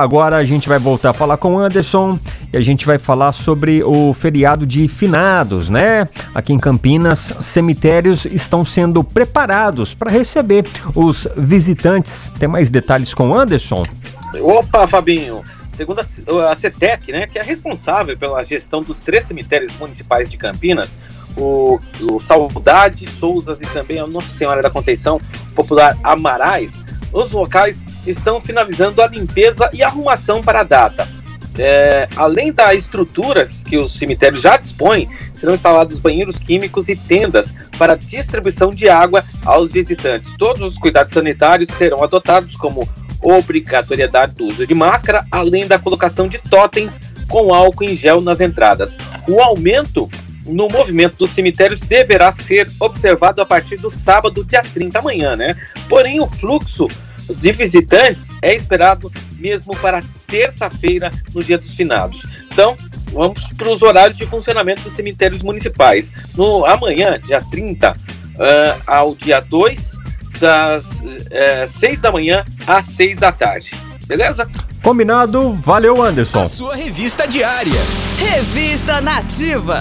Agora a gente vai voltar a falar com o Anderson e a gente vai falar sobre o feriado de finados, né? Aqui em Campinas, cemitérios estão sendo preparados para receber os visitantes. Tem mais detalhes com o Anderson? Opa, Fabinho! Segundo a CETEC, né, que é responsável pela gestão dos três cemitérios municipais de Campinas, o, o Saudade, Souzas e também a Nossa Senhora da Conceição Popular Amarais, os locais estão finalizando a limpeza e arrumação para a data. É, além da estrutura que os cemitérios já dispõem, serão instalados banheiros químicos e tendas para distribuição de água aos visitantes. Todos os cuidados sanitários serão adotados, como obrigatoriedade do uso de máscara, além da colocação de totens com álcool em gel nas entradas. O aumento no movimento dos cemitérios deverá ser observado a partir do sábado, dia 30 amanhã, né? Porém, o fluxo de visitantes é esperado mesmo para terça-feira, no dia dos finados. Então, vamos para os horários de funcionamento dos cemitérios municipais. No amanhã, dia 30, uh, ah, ao dia 2, das uh, eh, 6 da manhã às 6 da tarde. Beleza? Combinado, valeu Anderson. A sua revista diária. Revista Nativa.